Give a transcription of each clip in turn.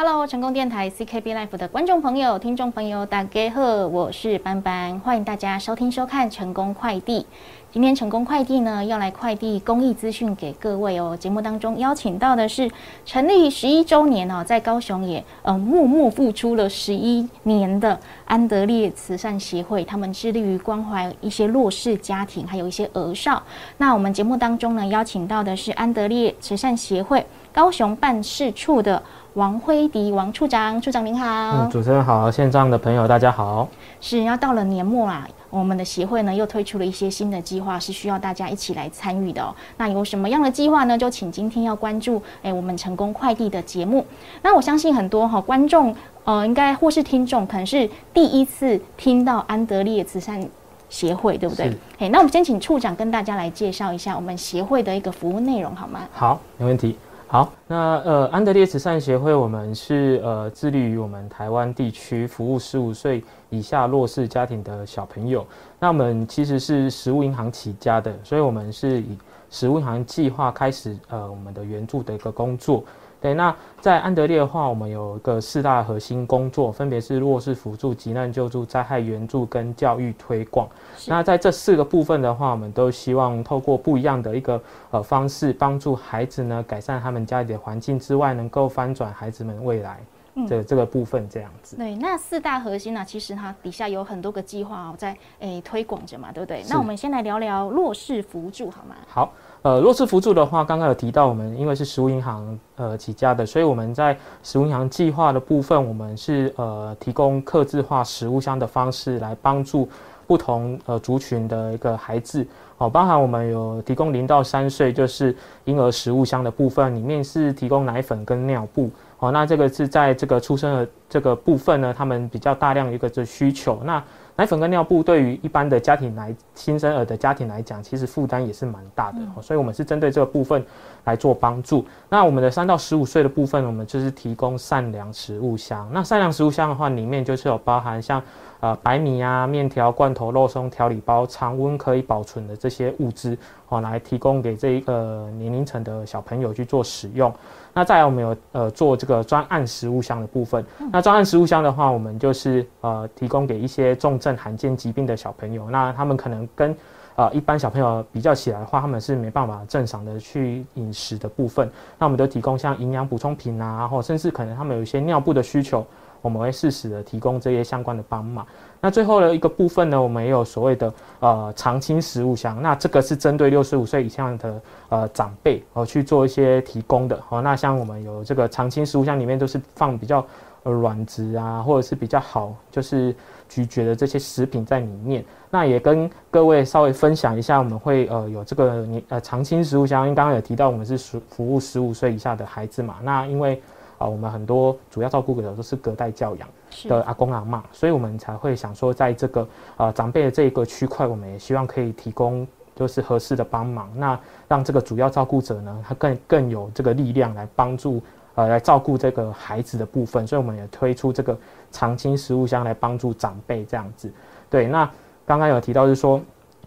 Hello，成功电台 CKB Life 的观众朋友、听众朋友，大家好，我是班班，欢迎大家收听收看成功快递。今天成功快递呢要来快递公益资讯给各位哦。节目当中邀请到的是成立十一周年哦，在高雄也呃默默付出了十一年的安德烈慈善协会，他们致力于关怀一些弱势家庭，还有一些儿少。那我们节目当中呢邀请到的是安德烈慈善协会高雄办事处的王辉迪王处长，处长您好。嗯，主持人好，线上的朋友大家好。是要到了年末啦。我们的协会呢又推出了一些新的计划，是需要大家一起来参与的哦。那有什么样的计划呢？就请今天要关注诶，我们成功快递的节目。那我相信很多哈观众呃，应该或是听众，可能是第一次听到安德烈慈善协会，对不对？诶，那我们先请处长跟大家来介绍一下我们协会的一个服务内容，好吗？好，没问题。好，那呃，安德烈慈善协会，我们是呃致力于我们台湾地区服务十五岁以下弱势家庭的小朋友。那我们其实是食物银行起家的，所以我们是以食物银行计划开始呃我们的援助的一个工作。对，那在安德烈的话，我们有一个四大核心工作，分别是弱势辅助、急难救助、灾害援助跟教育推广。那在这四个部分的话，我们都希望透过不一样的一个呃方式，帮助孩子呢改善他们家里的环境之外，能够翻转孩子们未来。这这个部分这样子。对，那四大核心呢，其实它底下有很多个计划哦，在诶推广着嘛，对不对？那我们先来聊聊弱势扶助好吗？好。呃，弱势扶助的话，刚刚有提到，我们因为是食物银行呃起家的，所以我们在食物银行计划的部分，我们是呃提供客制化食物箱的方式来帮助不同呃族群的一个孩子，哦，包含我们有提供零到三岁就是婴儿食物箱的部分，里面是提供奶粉跟尿布，哦，那这个是在这个出生的这个部分呢，他们比较大量一个这需求，那。奶粉跟尿布对于一般的家庭来新生儿的家庭来讲，其实负担也是蛮大的，所以我们是针对这个部分来做帮助。那我们的三到十五岁的部分，我们就是提供善良食物箱。那善良食物箱的话，里面就是有包含像呃白米啊、面条、罐头、肉松、调理包、常温可以保存的这些物资，哦，来提供给这一个年龄层的小朋友去做使用。那再来，我们有呃做这个专案食物箱的部分。那专案食物箱的话，我们就是呃提供给一些重症罕见疾病的小朋友。那他们可能跟呃一般小朋友比较起来的话，他们是没办法正常的去饮食的部分。那我们都提供像营养补充品啊，或甚至可能他们有一些尿布的需求。我们会适时的提供这些相关的帮忙。那最后的一个部分呢，我们也有所谓的呃长青食物箱。那这个是针对六十五岁以上的呃长辈哦去做一些提供的哦。那像我们有这个长青食物箱里面都是放比较呃软质啊，或者是比较好就是咀嚼的这些食品在里面。那也跟各位稍微分享一下，我们会呃有这个你呃长青食物箱，因为刚刚有提到我们是服服务十五岁以下的孩子嘛。那因为啊，我们很多主要照顾者都是隔代教养的阿公阿妈，所以我们才会想说，在这个呃长辈的这一个区块，我们也希望可以提供就是合适的帮忙，那让这个主要照顾者呢，他更更有这个力量来帮助呃来照顾这个孩子的部分，所以我们也推出这个常青食物箱来帮助长辈这样子。对，那刚刚有提到就是说，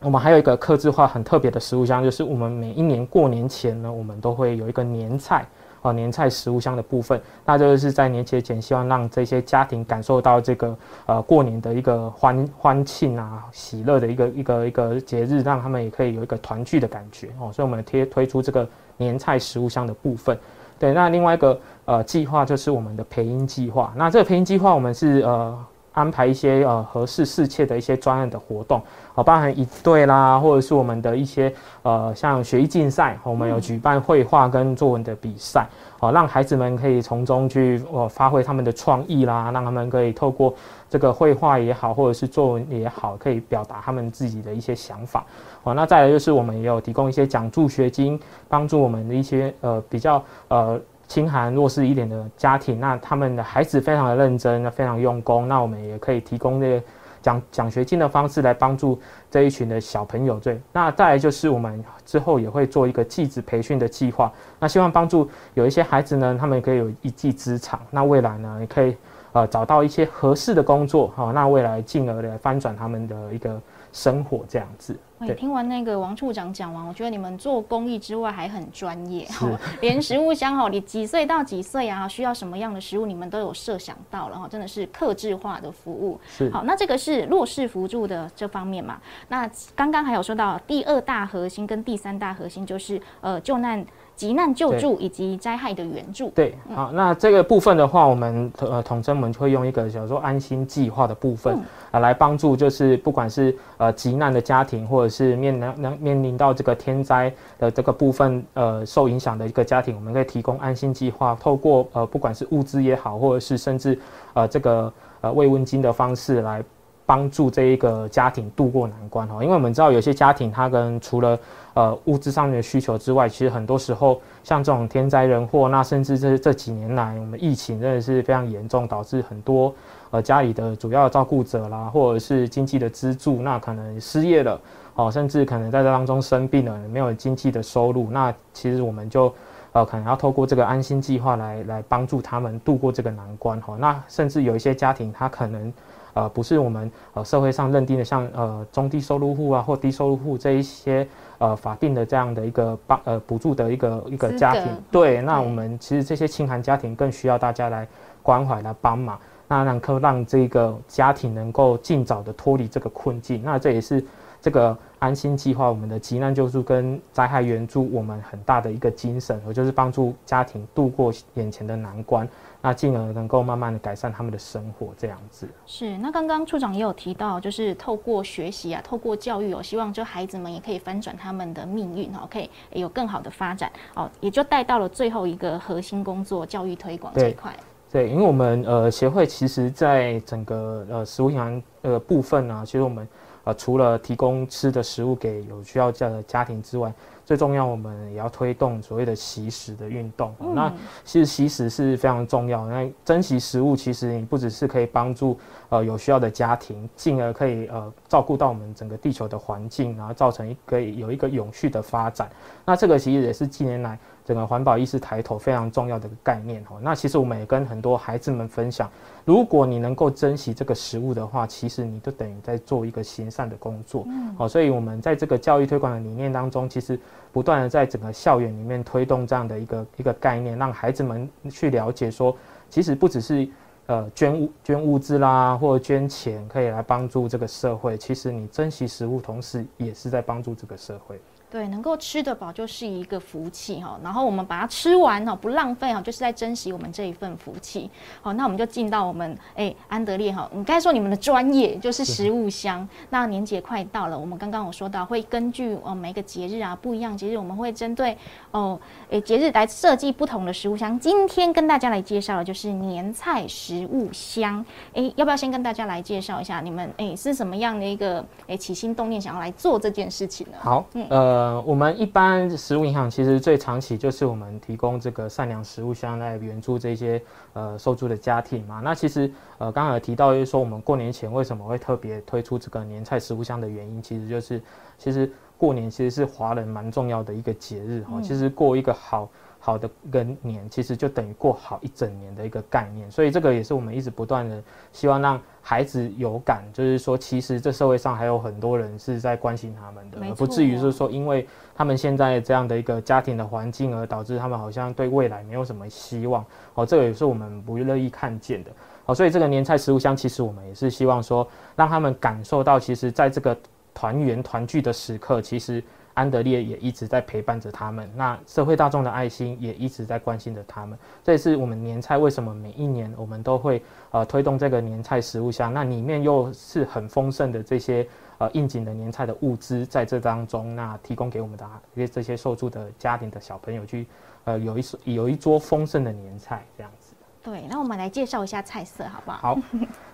我们还有一个客制化很特别的食物箱，就是我们每一年过年前呢，我们都会有一个年菜。年菜食物箱的部分，那就是在年节前，希望让这些家庭感受到这个呃过年的一个欢欢庆啊、喜乐的一个一个一个节日，让他们也可以有一个团聚的感觉哦。所以我们贴推出这个年菜食物箱的部分。对，那另外一个呃计划就是我们的培音计划。那这个培音计划，我们是呃。安排一些呃合适适切的一些专案的活动，好，包含一队啦，或者是我们的一些呃像学艺竞赛，我们有举办绘画跟作文的比赛，好，让孩子们可以从中去呃发挥他们的创意啦，让他们可以透过这个绘画也好，或者是作文也好，可以表达他们自己的一些想法，好，那再来就是我们也有提供一些奖助学金，帮助我们的一些呃比较呃。清寒弱势一点的家庭，那他们的孩子非常的认真，非常用功，那我们也可以提供这个奖奖学金的方式来帮助这一群的小朋友。对，那再来就是我们之后也会做一个继子培训的计划，那希望帮助有一些孩子呢，他们可以有一技之长，那未来呢也可以呃找到一些合适的工作，好，那未来进而来翻转他们的一个生活这样子。对，听完那个王处长讲完，我觉得你们做公益之外还很专业哈，连食物箱哈，你几岁到几岁啊，需要什么样的食物，你们都有设想到了哈，真的是克制化的服务。是好，那这个是弱势辅助的这方面嘛？那刚刚还有说到第二大核心跟第三大核心就是呃救难。急难救助以及灾害的援助。对，好，那这个部分的话，我们呃统称我们会用一个叫做安心计划的部分啊，来帮助就是不管是呃急难的家庭，或者是面临能面临到这个天灾的这个部分呃受影响的一个家庭，我们可以提供安心计划，透过呃不管是物资也好，或者是甚至呃这个呃慰问金的方式来。帮助这一个家庭渡过难关哈，因为我们知道有些家庭他跟除了呃物质上面的需求之外，其实很多时候像这种天灾人祸，那甚至这这几年来我们疫情真的是非常严重，导致很多呃家里的主要照顾者啦，或者是经济的支柱，那可能失业了哦，甚至可能在这当中生病了，没有经济的收入，那其实我们就呃可能要透过这个安心计划来来帮助他们度过这个难关哈，那甚至有一些家庭他可能。呃，不是我们呃社会上认定的像呃中低收入户啊或低收入户这一些呃法定的这样的一个帮呃补助的一个一个家庭，对，那我们其实这些清寒家庭更需要大家来关怀来帮忙，那让可让这个家庭能够尽早的脱离这个困境，那这也是这个安心计划我们的急难救助跟灾害援助我们很大的一个精神，也就是帮助家庭度过眼前的难关。那进而能够慢慢的改善他们的生活，这样子是。那刚刚处长也有提到，就是透过学习啊，透过教育哦，希望就孩子们也可以翻转他们的命运哦，可以有更好的发展哦，也就带到了最后一个核心工作——教育推广这一块。对，因为我们呃协会其实在整个呃食物银行呃部分呢，其实我们呃除了提供吃的食物给有需要这样的家庭之外，最重要，我们也要推动所谓的习食的运动。那其实习食是非常重要。那珍惜食物，其实你不只是可以帮助呃有需要的家庭，进而可以呃照顾到我们整个地球的环境，然后造成一个有一个永续的发展。那这个其实也是近年来。整个环保意识抬头非常重要的一个概念哈。那其实我们也跟很多孩子们分享，如果你能够珍惜这个食物的话，其实你就等于在做一个行善的工作。嗯，好，所以我们在这个教育推广的理念当中，其实不断的在整个校园里面推动这样的一个一个概念，让孩子们去了解说，其实不只是呃捐物捐物资啦，或者捐钱可以来帮助这个社会，其实你珍惜食物，同时也是在帮助这个社会。对，能够吃得饱就是一个福气哈。然后我们把它吃完哈，不浪费哈，就是在珍惜我们这一份福气。好，那我们就进到我们哎安德烈哈，你该说你们的专业就是食物箱。那年节快到了，我们刚刚有说到会根据哦每个节日啊不一样节日，我们会针对哦诶节日来设计不同的食物箱。今天跟大家来介绍的就是年菜食物箱。哎，要不要先跟大家来介绍一下你们哎是什么样的一个哎起心动念想要来做这件事情呢？好，嗯呃。呃，我们一般食物银行其实最长期就是我们提供这个善良食物箱来援助这些呃受助的家庭嘛。那其实呃刚刚有提到就是说我们过年前为什么会特别推出这个年菜食物箱的原因，其实就是其实过年其实是华人蛮重要的一个节日哈。其实过一个好。好的个年，其实就等于过好一整年的一个概念，所以这个也是我们一直不断的希望让孩子有感，就是说，其实这社会上还有很多人是在关心他们的，而不至于是说，因为他们现在这样的一个家庭的环境，而导致他们好像对未来没有什么希望。哦，这个也是我们不乐意看见的。哦，所以这个年菜食物箱，其实我们也是希望说，让他们感受到，其实在这个团圆团聚的时刻，其实。安德烈也一直在陪伴着他们，那社会大众的爱心也一直在关心着他们。这也是我们年菜为什么每一年我们都会呃推动这个年菜食物箱，那里面又是很丰盛的这些呃应景的年菜的物资在这当中，那提供给我们的这些这些受助的家庭的小朋友去呃有一有一桌丰盛的年菜这样子。对，那我们来介绍一下菜色好不好？好。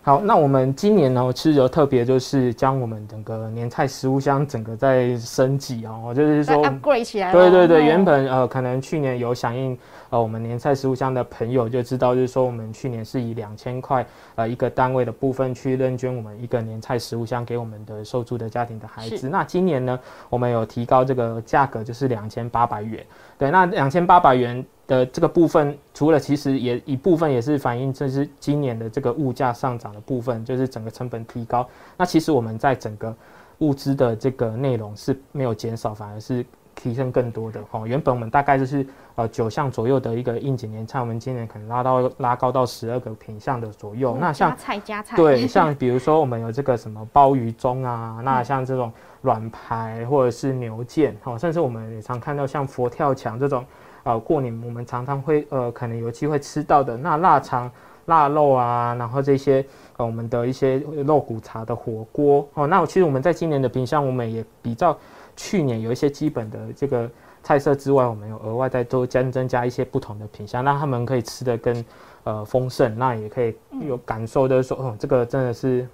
好，那我们今年呢，其实有特别就是将我们整个年菜食物箱整个在升级哦，就是说 upgrade 起来。对对对，原本呃可能去年有响应呃我们年菜食物箱的朋友就知道，就是说我们去年是以两千块呃一个单位的部分去认捐我们一个年菜食物箱给我们的受助的家庭的孩子。那今年呢，我们有提高这个价格，就是两千八百元。对，那两千八百元的这个部分，除了其实也一部分也是反映这是今年的这个物价上涨。的部分就是整个成本提高，那其实我们在整个物资的这个内容是没有减少，反而是提升更多的哦。原本我们大概就是呃九项左右的一个应景年菜，我们今年可能拉到拉高到十二个品项的左右。那像菜加菜，对，像比如说我们有这个什么鲍鱼盅啊，那像这种软排或者是牛腱哦，甚至我们也常看到像佛跳墙这种，呃，过年我们常常会呃可能有机会吃到的那腊肠。腊肉啊，然后这些呃我们的一些肉骨茶的火锅哦，那其实我们在今年的品相，我们也比较去年有一些基本的这个菜色之外，我们有额外再多加增加一些不同的品相，让他们可以吃的更呃丰盛，那也可以有感受的说，哦，这个真的是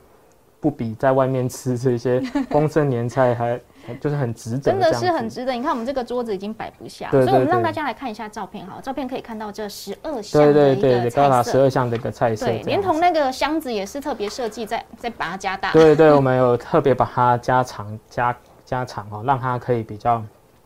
不比在外面吃这些 丰盛年菜还。就是很值得，真的是很值得。你看我们这个桌子已经摆不下，所以我们让大家来看一下照片哈。照片可以看到这十二项的一个菜色，十二项的一个菜色，对，连同那个箱子也是特别设计，在在把它加大。对对，我们有特别把它加长、加加长哦，让它可以比较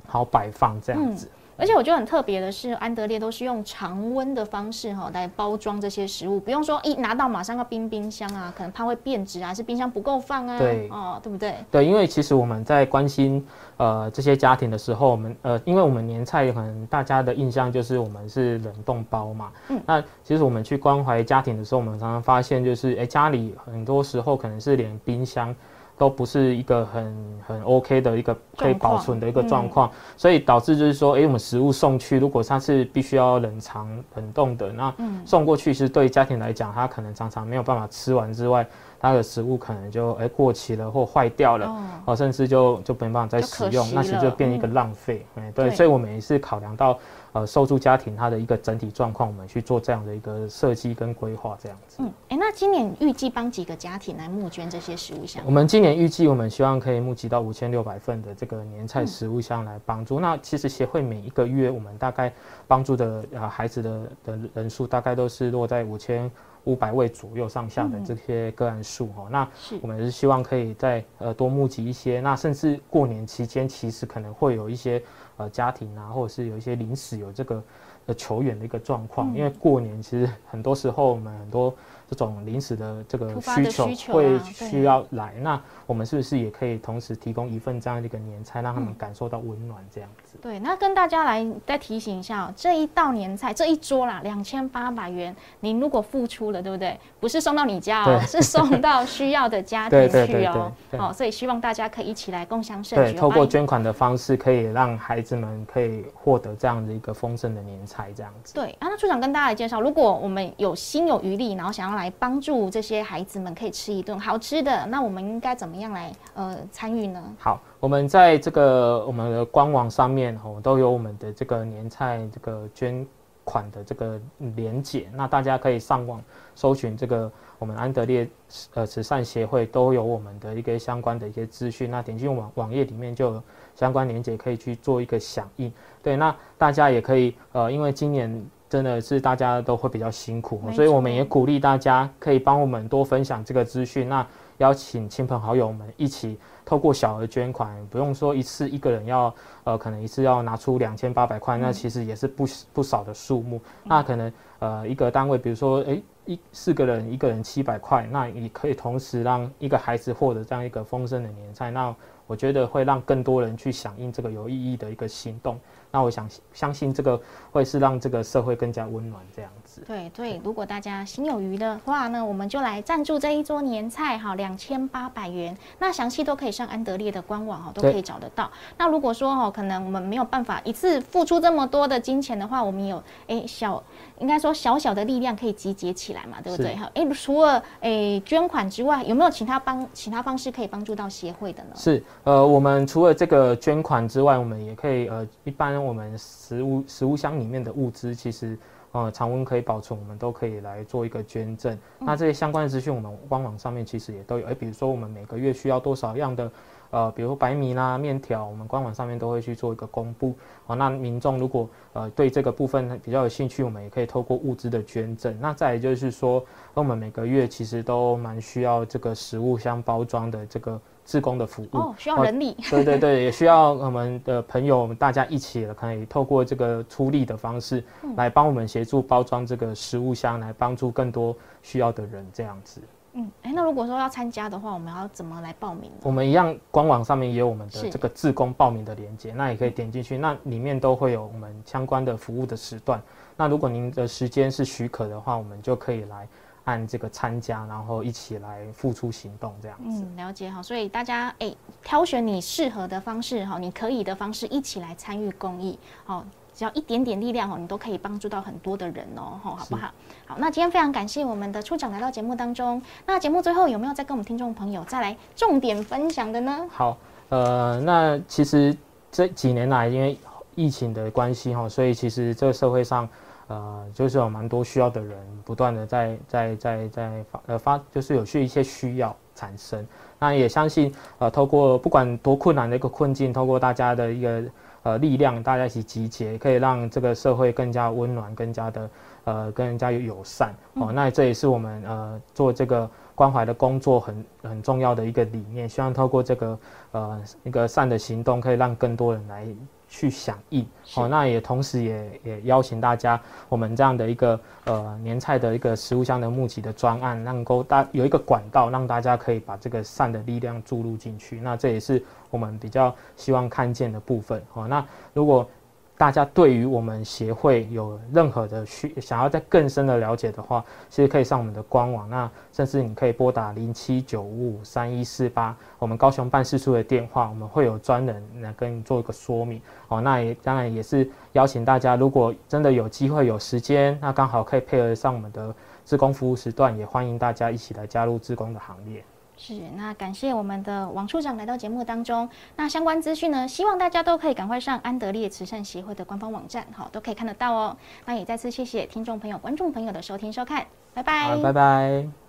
好摆放这样子。而且我觉得很特别的是，安德烈都是用常温的方式哈来包装这些食物，不用说一拿到马上要冰冰箱啊，可能怕会变质啊，是冰箱不够放啊，对，哦，对不对？对，因为其实我们在关心呃这些家庭的时候，我们呃，因为我们年菜可能大家的印象就是我们是冷冻包嘛，嗯，那其实我们去关怀家庭的时候，我们常常发现就是，哎，家里很多时候可能是连冰箱。都不是一个很很 OK 的一个可以保存的一个状况，所以导致就是说，哎，我们食物送去，如果它是必须要冷藏冷冻的，那送过去是对家庭来讲，他可能常常没有办法吃完之外，他的食物可能就哎过期了或坏掉了，哦，甚至就就没办法再使用，那其实就变一个浪费，哎，对，所以我们也是考量到。呃，受助家庭它的一个整体状况，我们去做这样的一个设计跟规划，这样子。嗯，哎，那今年预计帮几个家庭来募捐这些食物箱？我们今年预计，我们希望可以募集到五千六百份的这个年菜食物箱来帮助。那其实协会每一个月，我们大概帮助的呃孩子的的人数，大概都是落在五千五百位左右上下的这些个案数哈。那我们是希望可以再呃多募集一些。那甚至过年期间，其实可能会有一些。呃，家庭啊，或者是有一些临时有这个呃求援的一个状况，因为过年其实很多时候我们很多。这种临时的这个需求会需要来，那我们是不是也可以同时提供一份这样的一个年菜，让他们感受到温暖这样子？对，那跟大家来再提醒一下，这一道年菜这一桌啦，两千八百元，您如果付出了，对不对？不是送到你家哦，是送到需要的家庭 去哦。哦，所以希望大家可以一起来共享盛举。对，透过捐款的方式，可以让孩子们可以获得这样的一个丰盛的年菜这样子。对，啊，那处长跟大家来介绍，如果我们有心有余力，然后想要。来帮助这些孩子们可以吃一顿好吃的，那我们应该怎么样来呃参与呢？好，我们在这个我们的官网上面哦，都有我们的这个年菜这个捐款的这个连结，那大家可以上网搜寻这个我们安德烈呃慈善协会，都有我们的一个相关的一些资讯。那点进网网页里面就有相关连结，可以去做一个响应。对，那大家也可以呃，因为今年。真的是大家都会比较辛苦，所以我们也鼓励大家可以帮我们多分享这个资讯。那邀请亲朋好友们一起透过小额捐款，不用说一次一个人要呃，可能一次要拿出两千八百块，那其实也是不不少的数目。那可能呃一个单位，比如说诶一四个人一个人七百块，那你可以同时让一个孩子获得这样一个丰盛的年菜。那我觉得会让更多人去响应这个有意义的一个行动。那我想相信这个会是让这个社会更加温暖这样子。对对，如果大家心有余的话呢，我们就来赞助这一桌年菜哈，两千八百元。那详细都可以上安德烈的官网哈，都可以找得到。那如果说哈，可能我们没有办法一次付出这么多的金钱的话，我们有诶小，应该说小小的力量可以集结起来嘛，对不对？哈，诶，除了诶捐款之外，有没有其他帮其他方式可以帮助到协会的呢？是，呃，我们除了这个捐款之外，我们也可以呃一般。我们食物食物箱里面的物资，其实呃常温可以保存，我们都可以来做一个捐赠。那这些相关的资讯，我们官网上面其实也都有。哎，比如说我们每个月需要多少样的呃，比如说白米啦、面条，我们官网上面都会去做一个公布。哦，那民众如果呃对这个部分比较有兴趣，我们也可以透过物资的捐赠。那再就是说，我们每个月其实都蛮需要这个食物箱包装的这个。自工的服务哦，需要人力。对对对，也需要我们的朋友，我们大家一起可以透过这个出力的方式，来帮我们协助包装这个食物箱，来帮助更多需要的人这样子。嗯，哎，那如果说要参加的话，我们要怎么来报名？我们一样，官网上面也有我们的这个自工报名的链接，那也可以点进去，那里面都会有我们相关的服务的时段。那如果您的时间是许可的话，我们就可以来按这个参加，然后一起来付出行动这样子。嗯，了解哈，所以大家哎，挑选你适合的方式哈，你可以的方式一起来参与公益，好，只要一点点力量哦，你都可以帮助到很多的人哦，吼，好不好？好，那今天非常感谢我们的处长来到节目当中。那节目最后有没有再跟我们听众朋友再来重点分享的呢？好，呃，那其实这几年来，因为疫情的关系哈，所以其实这个社会上，呃，就是有蛮多需要的人，不断的在在在在发呃发，就是有去一些需要产生。那也相信，呃，透过不管多困难的一个困境，透过大家的一个呃力量，大家一起集结，可以让这个社会更加温暖，更加的呃更加有友善哦。那这也是我们呃做这个关怀的工作很很重要的一个理念。希望透过这个呃一个善的行动，可以让更多人来去响应哦。那也同时也也邀请大家，我们这样的一个呃年菜的一个食物箱的募集的专案，能够大有一个管道，让大家可以把这个善的力量注入进去。那这也是我们比较希望看见的部分哦。那如果大家对于我们协会有任何的需想要再更深的了解的话，其实可以上我们的官网，那甚至你可以拨打零七九五五三一四八，我们高雄办事处的电话，我们会有专人来跟你做一个说明。哦，那也当然也是邀请大家，如果真的有机会有时间，那刚好可以配合上我们的志工服务时段，也欢迎大家一起来加入志工的行列。是，那感谢我们的王处长来到节目当中。那相关资讯呢，希望大家都可以赶快上安德烈慈善协会的官方网站，好，都可以看得到哦。那也再次谢谢听众朋友、观众朋友的收听收看，拜拜，拜拜。